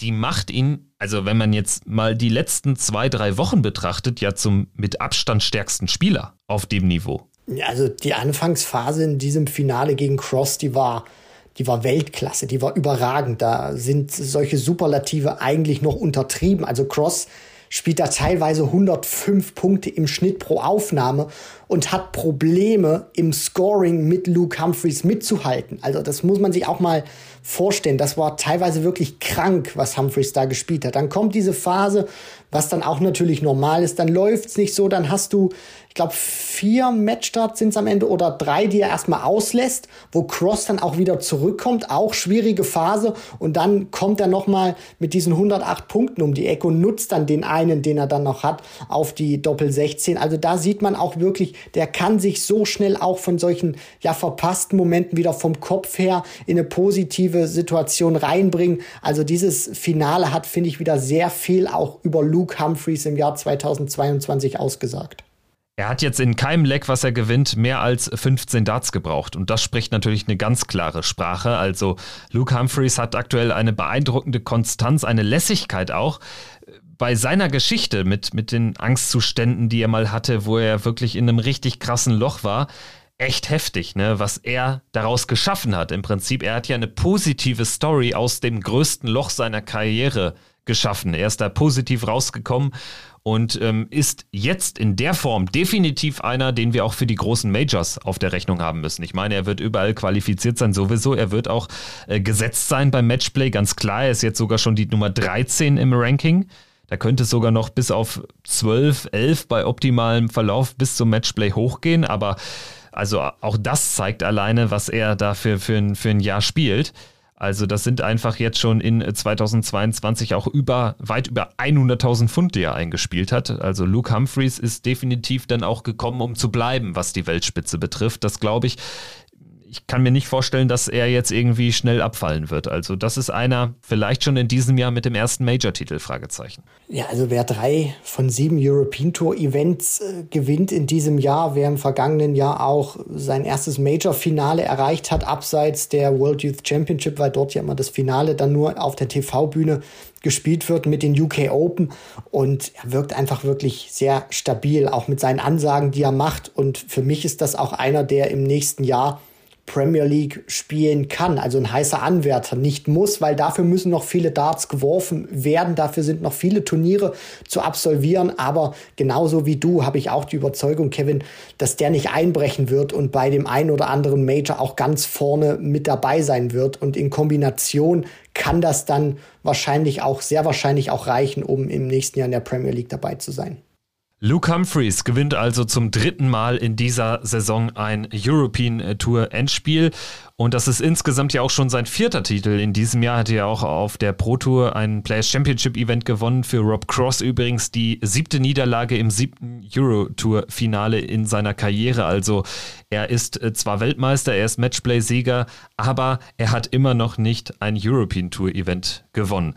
die macht ihn, also wenn man jetzt mal die letzten zwei, drei Wochen betrachtet, ja zum mit Abstand stärksten Spieler auf dem Niveau. Also die Anfangsphase in diesem Finale gegen Cross, die war die war Weltklasse, die war überragend. Da sind solche Superlative eigentlich noch untertrieben. Also Cross spielt da teilweise 105 Punkte im Schnitt pro Aufnahme und hat Probleme im Scoring mit Luke Humphreys mitzuhalten. Also das muss man sich auch mal vorstellen. Das war teilweise wirklich krank, was Humphreys da gespielt hat. Dann kommt diese Phase, was dann auch natürlich normal ist. Dann läuft's nicht so, dann hast du, ich glaube, vier Matchstarts sind es am Ende oder drei, die er erstmal auslässt, wo Cross dann auch wieder zurückkommt. Auch schwierige Phase. Und dann kommt er nochmal mit diesen 108 Punkten um die Ecke und nutzt dann den einen, den er dann noch hat, auf die Doppel 16. Also da sieht man auch wirklich, der kann sich so schnell auch von solchen ja verpassten Momenten wieder vom Kopf her in eine positive Situation reinbringen. Also dieses Finale hat, finde ich, wieder sehr viel auch über Luke Humphreys im Jahr 2022 ausgesagt. Er hat jetzt in keinem Leck, was er gewinnt, mehr als 15 Darts gebraucht. Und das spricht natürlich eine ganz klare Sprache. Also Luke Humphreys hat aktuell eine beeindruckende Konstanz, eine Lässigkeit auch bei seiner Geschichte mit, mit den Angstzuständen, die er mal hatte, wo er wirklich in einem richtig krassen Loch war, echt heftig, ne? was er daraus geschaffen hat. Im Prinzip, er hat ja eine positive Story aus dem größten Loch seiner Karriere geschaffen. Er ist da positiv rausgekommen und ähm, ist jetzt in der Form definitiv einer, den wir auch für die großen Majors auf der Rechnung haben müssen. Ich meine, er wird überall qualifiziert sein, sowieso. Er wird auch äh, gesetzt sein beim Matchplay, ganz klar. Er ist jetzt sogar schon die Nummer 13 im Ranking. Da könnte es sogar noch bis auf 12, 11 bei optimalem Verlauf bis zum Matchplay hochgehen, aber Also auch das zeigt alleine, was er da für, für, ein, für ein Jahr spielt. Also das sind einfach jetzt schon in 2022 auch über weit über 100.000 Pfund, die er eingespielt hat. Also Luke Humphreys ist definitiv dann auch gekommen, um zu bleiben, was die Weltspitze betrifft. Das glaube ich, ich kann mir nicht vorstellen, dass er jetzt irgendwie schnell abfallen wird. Also das ist einer vielleicht schon in diesem Jahr mit dem ersten Major-Titel, Fragezeichen. Ja, also wer drei von sieben European Tour Events äh, gewinnt in diesem Jahr, wer im vergangenen Jahr auch sein erstes Major-Finale erreicht hat, abseits der World Youth Championship, weil dort ja immer das Finale dann nur auf der TV-Bühne gespielt wird mit den UK Open und er wirkt einfach wirklich sehr stabil, auch mit seinen Ansagen, die er macht. Und für mich ist das auch einer, der im nächsten Jahr Premier League spielen kann, also ein heißer Anwärter nicht muss, weil dafür müssen noch viele Darts geworfen werden, dafür sind noch viele Turniere zu absolvieren, aber genauso wie du habe ich auch die Überzeugung, Kevin, dass der nicht einbrechen wird und bei dem einen oder anderen Major auch ganz vorne mit dabei sein wird und in Kombination kann das dann wahrscheinlich auch, sehr wahrscheinlich auch reichen, um im nächsten Jahr in der Premier League dabei zu sein. Luke Humphreys gewinnt also zum dritten Mal in dieser Saison ein European Tour Endspiel. Und das ist insgesamt ja auch schon sein vierter Titel. In diesem Jahr hat er auch auf der Pro Tour ein Players Championship Event gewonnen. Für Rob Cross übrigens die siebte Niederlage im siebten Euro Tour Finale in seiner Karriere. Also er ist äh, zwar Weltmeister, er ist Matchplay-Sieger, aber er hat immer noch nicht ein European Tour Event gewonnen.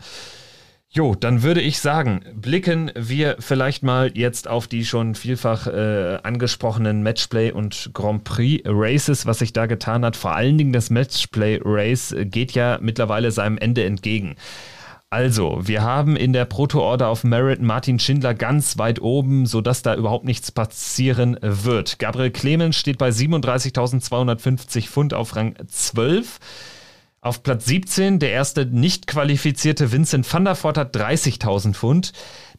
Jo, dann würde ich sagen, blicken wir vielleicht mal jetzt auf die schon vielfach äh, angesprochenen Matchplay und Grand Prix Races, was sich da getan hat. Vor allen Dingen das Matchplay Race geht ja mittlerweile seinem Ende entgegen. Also, wir haben in der Proto-Order auf Merit Martin Schindler ganz weit oben, sodass da überhaupt nichts passieren wird. Gabriel Clemens steht bei 37.250 Pfund auf Rang 12. Auf Platz 17 der erste nicht qualifizierte Vincent van der Voort hat 30.000 Pfund.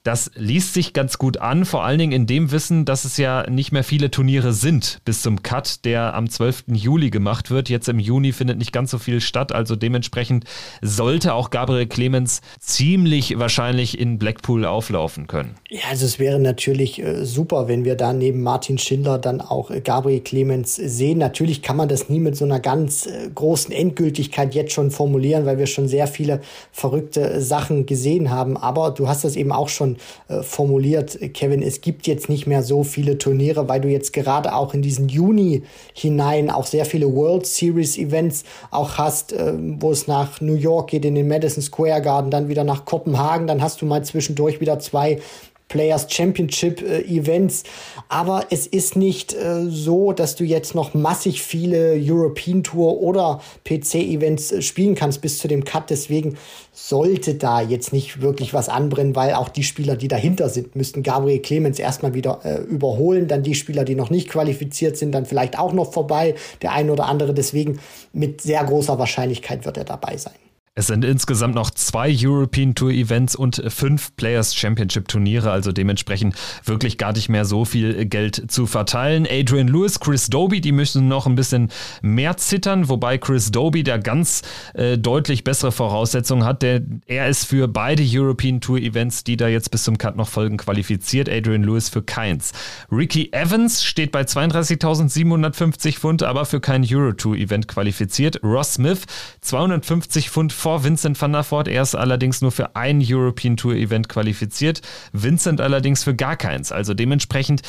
Das liest sich ganz gut an, vor allen Dingen in dem Wissen, dass es ja nicht mehr viele Turniere sind bis zum Cut, der am 12. Juli gemacht wird. Jetzt im Juni findet nicht ganz so viel statt, also dementsprechend sollte auch Gabriel Clemens ziemlich wahrscheinlich in Blackpool auflaufen können. Ja, also es wäre natürlich äh, super, wenn wir da neben Martin Schindler dann auch äh, Gabriel Clemens sehen. Natürlich kann man das nie mit so einer ganz äh, großen Endgültigkeit jetzt schon formulieren, weil wir schon sehr viele verrückte Sachen gesehen haben. Aber du hast das eben auch schon äh, formuliert, Kevin, es gibt jetzt nicht mehr so viele Turniere, weil du jetzt gerade auch in diesen Juni hinein auch sehr viele World Series Events auch hast, äh, wo es nach New York geht, in den Madison Square Garden, dann wieder nach Kopenhagen, dann hast du mal zwischendurch wieder zwei Players Championship äh, Events. Aber es ist nicht äh, so, dass du jetzt noch massig viele European Tour oder PC Events äh, spielen kannst bis zu dem Cut. Deswegen sollte da jetzt nicht wirklich was anbrennen, weil auch die Spieler, die dahinter sind, müssten Gabriel Clemens erstmal wieder äh, überholen. Dann die Spieler, die noch nicht qualifiziert sind, dann vielleicht auch noch vorbei. Der eine oder andere. Deswegen mit sehr großer Wahrscheinlichkeit wird er dabei sein. Es sind insgesamt noch zwei European Tour Events und fünf Players Championship Turniere, also dementsprechend wirklich gar nicht mehr so viel Geld zu verteilen. Adrian Lewis, Chris Doby, die müssen noch ein bisschen mehr zittern, wobei Chris Doby der ganz äh, deutlich bessere Voraussetzungen hat. Der, er ist für beide European Tour Events, die da jetzt bis zum Cut noch folgen, qualifiziert. Adrian Lewis für keins. Ricky Evans steht bei 32.750 Pfund, aber für kein Euro Tour Event qualifiziert. Ross Smith 250 Pfund vor Vincent van der Voort. Er ist allerdings nur für ein European Tour Event qualifiziert. Vincent allerdings für gar keins. Also dementsprechend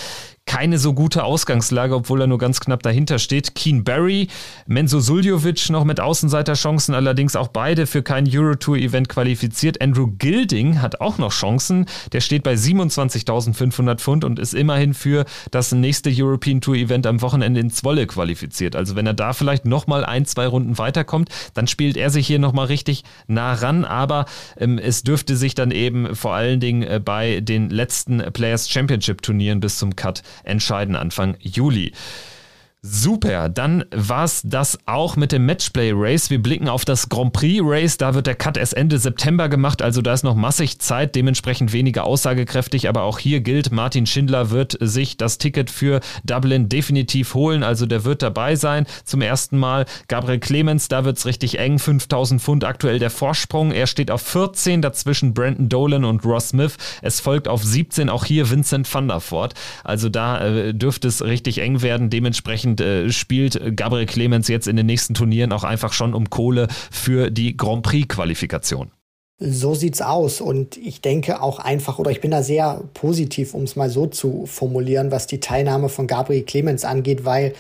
keine so gute Ausgangslage, obwohl er nur ganz knapp dahinter steht. Keen Barry, Menzo Suljovic noch mit Außenseiterchancen, allerdings auch beide für kein Eurotour-Event qualifiziert. Andrew Gilding hat auch noch Chancen. Der steht bei 27.500 Pfund und ist immerhin für das nächste European Tour-Event am Wochenende in Zwolle qualifiziert. Also wenn er da vielleicht nochmal ein, zwei Runden weiterkommt, dann spielt er sich hier nochmal richtig nah ran. Aber ähm, es dürfte sich dann eben vor allen Dingen äh, bei den letzten Players Championship Turnieren bis zum Cut entscheiden Anfang Juli. Super, dann war es das auch mit dem Matchplay Race. Wir blicken auf das Grand Prix Race. Da wird der Cut erst Ende September gemacht, also da ist noch massig Zeit, dementsprechend weniger aussagekräftig. Aber auch hier gilt, Martin Schindler wird sich das Ticket für Dublin definitiv holen. Also der wird dabei sein zum ersten Mal. Gabriel Clemens, da wird es richtig eng. 5000 Pfund aktuell der Vorsprung. Er steht auf 14, dazwischen Brandon Dolan und Ross Smith. Es folgt auf 17 auch hier Vincent van der Voort. Also da äh, dürfte es richtig eng werden. Dementsprechend dementsprechend äh, spielt Gabriel Clemens jetzt in den nächsten Turnieren auch einfach schon um Kohle für die Grand Prix-Qualifikation. So sieht's aus. Und ich denke auch einfach, oder ich bin da sehr positiv, um es mal so zu formulieren, was die Teilnahme von Gabriel Clemens angeht, weil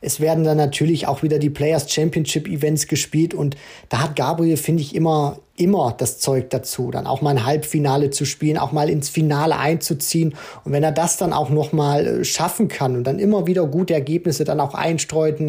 es werden dann natürlich auch wieder die Players Championship Events gespielt und da hat Gabriel, finde ich, immer immer das Zeug dazu, dann auch mal ein Halbfinale zu spielen, auch mal ins Finale einzuziehen. Und wenn er das dann auch noch mal äh, schaffen kann und dann immer wieder gute Ergebnisse dann auch einstreut,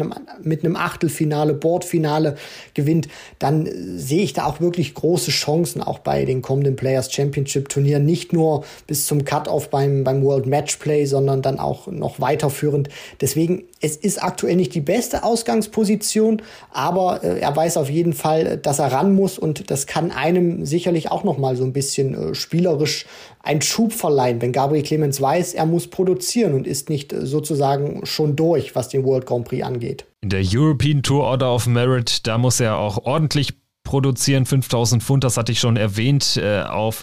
mit einem Achtelfinale, Boardfinale gewinnt, dann äh, sehe ich da auch wirklich große Chancen, auch bei den kommenden Players Championship Turnieren, nicht nur bis zum Cut-Off beim, beim World Matchplay, sondern dann auch noch weiterführend. Deswegen, es ist aktuell nicht die beste Ausgangsposition, aber äh, er weiß auf jeden Fall, dass er ran muss und das kann kann einem sicherlich auch noch mal so ein bisschen äh, spielerisch einen Schub verleihen, wenn Gabriel Clemens weiß, er muss produzieren und ist nicht äh, sozusagen schon durch, was den World Grand Prix angeht. In der European Tour Order of Merit, da muss er auch ordentlich produzieren. 5000 Pfund, das hatte ich schon erwähnt, äh, auf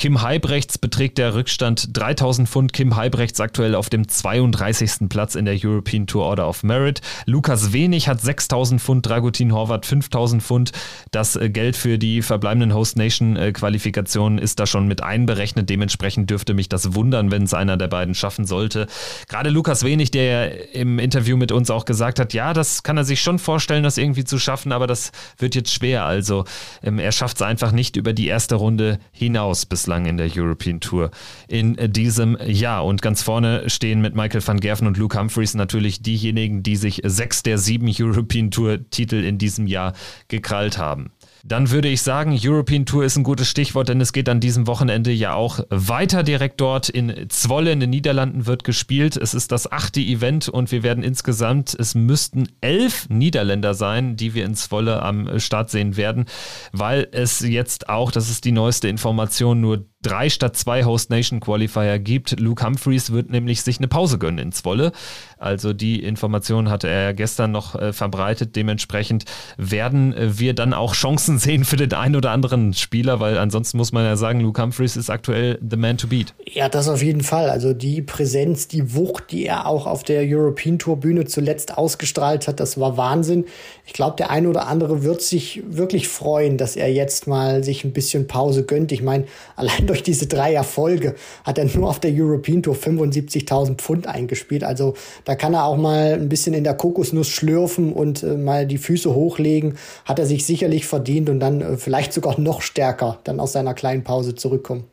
Kim Heibrechts beträgt der Rückstand 3000 Pfund. Kim Heibrechts aktuell auf dem 32. Platz in der European Tour Order of Merit. Lukas Wenig hat 6000 Pfund, Dragutin Horvath 5000 Pfund. Das äh, Geld für die verbleibenden Host Nation äh, Qualifikationen ist da schon mit einberechnet. Dementsprechend dürfte mich das wundern, wenn es einer der beiden schaffen sollte. Gerade Lukas Wenig, der ja im Interview mit uns auch gesagt hat, ja, das kann er sich schon vorstellen, das irgendwie zu schaffen, aber das wird jetzt schwer. Also ähm, er schafft es einfach nicht über die erste Runde hinaus bislang bislang in der European Tour in diesem Jahr. Und ganz vorne stehen mit Michael van Gerven und Luke Humphreys natürlich diejenigen, die sich sechs der sieben European Tour Titel in diesem Jahr gekrallt haben. Dann würde ich sagen, European Tour ist ein gutes Stichwort, denn es geht an diesem Wochenende ja auch weiter direkt dort. In Zwolle in den Niederlanden wird gespielt. Es ist das achte Event und wir werden insgesamt, es müssten elf Niederländer sein, die wir in Zwolle am Start sehen werden, weil es jetzt auch, das ist die neueste Information, nur drei statt zwei Host Nation Qualifier gibt. Luke Humphreys wird nämlich sich eine Pause gönnen in Zwolle. Also die Information hatte er gestern noch äh, verbreitet. Dementsprechend werden äh, wir dann auch Chancen sehen für den einen oder anderen Spieler, weil ansonsten muss man ja sagen, Luke Humphreys ist aktuell the man to beat. Ja, das auf jeden Fall. Also die Präsenz, die Wucht, die er auch auf der European Tour Bühne zuletzt ausgestrahlt hat, das war Wahnsinn. Ich glaube, der eine oder andere wird sich wirklich freuen, dass er jetzt mal sich ein bisschen Pause gönnt. Ich meine, allein durch diese drei Erfolge hat er nur auf der European Tour 75.000 Pfund eingespielt. Also da kann er auch mal ein bisschen in der Kokosnuss schlürfen und äh, mal die Füße hochlegen. Hat er sich sicherlich verdient und dann äh, vielleicht sogar noch stärker dann aus seiner kleinen Pause zurückkommen.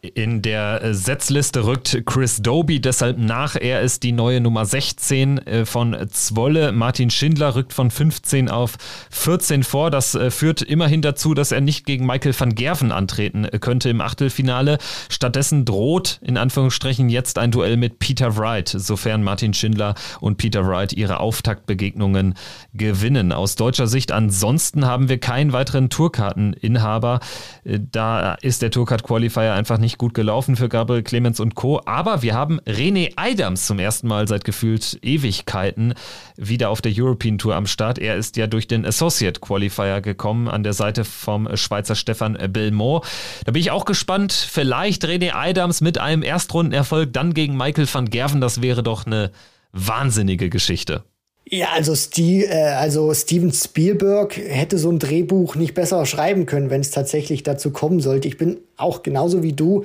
In der äh, Setzliste rückt Chris Doby deshalb nach. Er ist die neue Nummer 16 äh, von Zwolle. Martin Schindler rückt von 15 auf 14 vor. Das äh, führt immerhin dazu, dass er nicht gegen Michael van Gerven antreten könnte im Achtelfinale. Stattdessen droht in Anführungsstrichen jetzt ein Duell mit Peter Wright, sofern Martin Schindler und Peter Wright ihre Auftaktbegegnungen gewinnen. Aus deutscher Sicht ansonsten haben wir keinen weiteren Tourkarteninhaber. Da ist der Tourcard Qualifier einfach nicht nicht gut gelaufen für Gabriel Clemens und Co. Aber wir haben René Adams zum ersten Mal seit gefühlt Ewigkeiten wieder auf der European Tour am Start. Er ist ja durch den Associate Qualifier gekommen an der Seite vom Schweizer Stefan Belmont. Da bin ich auch gespannt. Vielleicht René Adams mit einem Erstrundenerfolg dann gegen Michael van Gerven. Das wäre doch eine wahnsinnige Geschichte. Ja, also, Steve, äh, also Steven Spielberg hätte so ein Drehbuch nicht besser schreiben können, wenn es tatsächlich dazu kommen sollte. Ich bin auch genauso wie du,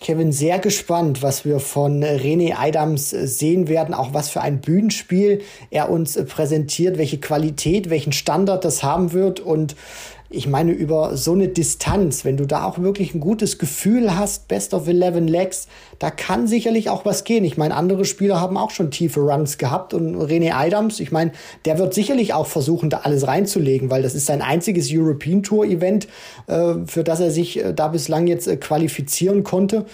Kevin, sehr gespannt, was wir von René Adams sehen werden, auch was für ein Bühnenspiel er uns präsentiert, welche Qualität, welchen Standard das haben wird und ich meine, über so eine Distanz, wenn du da auch wirklich ein gutes Gefühl hast, Best of 11 Legs, da kann sicherlich auch was gehen. Ich meine, andere Spieler haben auch schon tiefe Runs gehabt und René Adams, ich meine, der wird sicherlich auch versuchen, da alles reinzulegen, weil das ist sein einziges European Tour Event, äh, für das er sich äh, da bislang jetzt äh, qualifizieren konnte.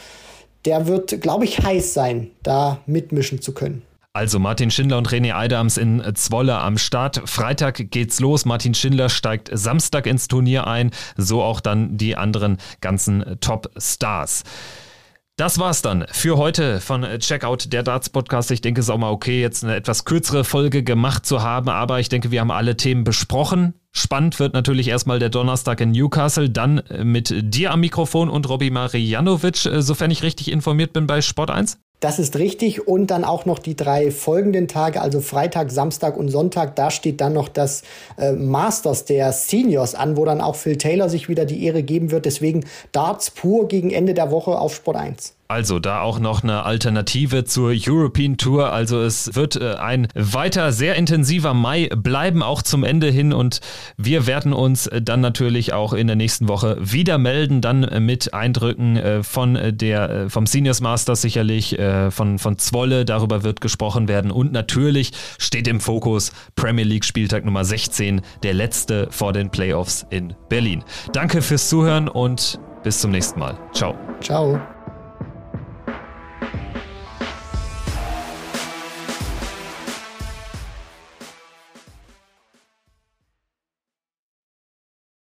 Der wird, glaube ich, heiß sein, da mitmischen zu können. Also Martin Schindler und René Adams in Zwolle am Start. Freitag geht's los. Martin Schindler steigt Samstag ins Turnier ein. So auch dann die anderen ganzen Top-Stars. Das war's dann für heute von Checkout der Darts Podcast. Ich denke, es ist auch mal okay, jetzt eine etwas kürzere Folge gemacht zu haben, aber ich denke, wir haben alle Themen besprochen. Spannend wird natürlich erstmal der Donnerstag in Newcastle, dann mit dir am Mikrofon und Robbie Marianovic, sofern ich richtig informiert bin bei Sport 1. Das ist richtig. Und dann auch noch die drei folgenden Tage, also Freitag, Samstag und Sonntag. Da steht dann noch das äh, Masters der Seniors an, wo dann auch Phil Taylor sich wieder die Ehre geben wird. Deswegen Darts pur gegen Ende der Woche auf Sport 1. Also da auch noch eine Alternative zur European Tour. Also es wird äh, ein weiter sehr intensiver Mai bleiben, auch zum Ende hin. Und wir werden uns dann natürlich auch in der nächsten Woche wieder melden, dann mit Eindrücken äh, von der, äh, vom Seniors Masters sicherlich, von, von Zwolle. Darüber wird gesprochen werden. Und natürlich steht im Fokus Premier League Spieltag Nummer 16, der letzte vor den Playoffs in Berlin. Danke fürs Zuhören und bis zum nächsten Mal. Ciao. Ciao.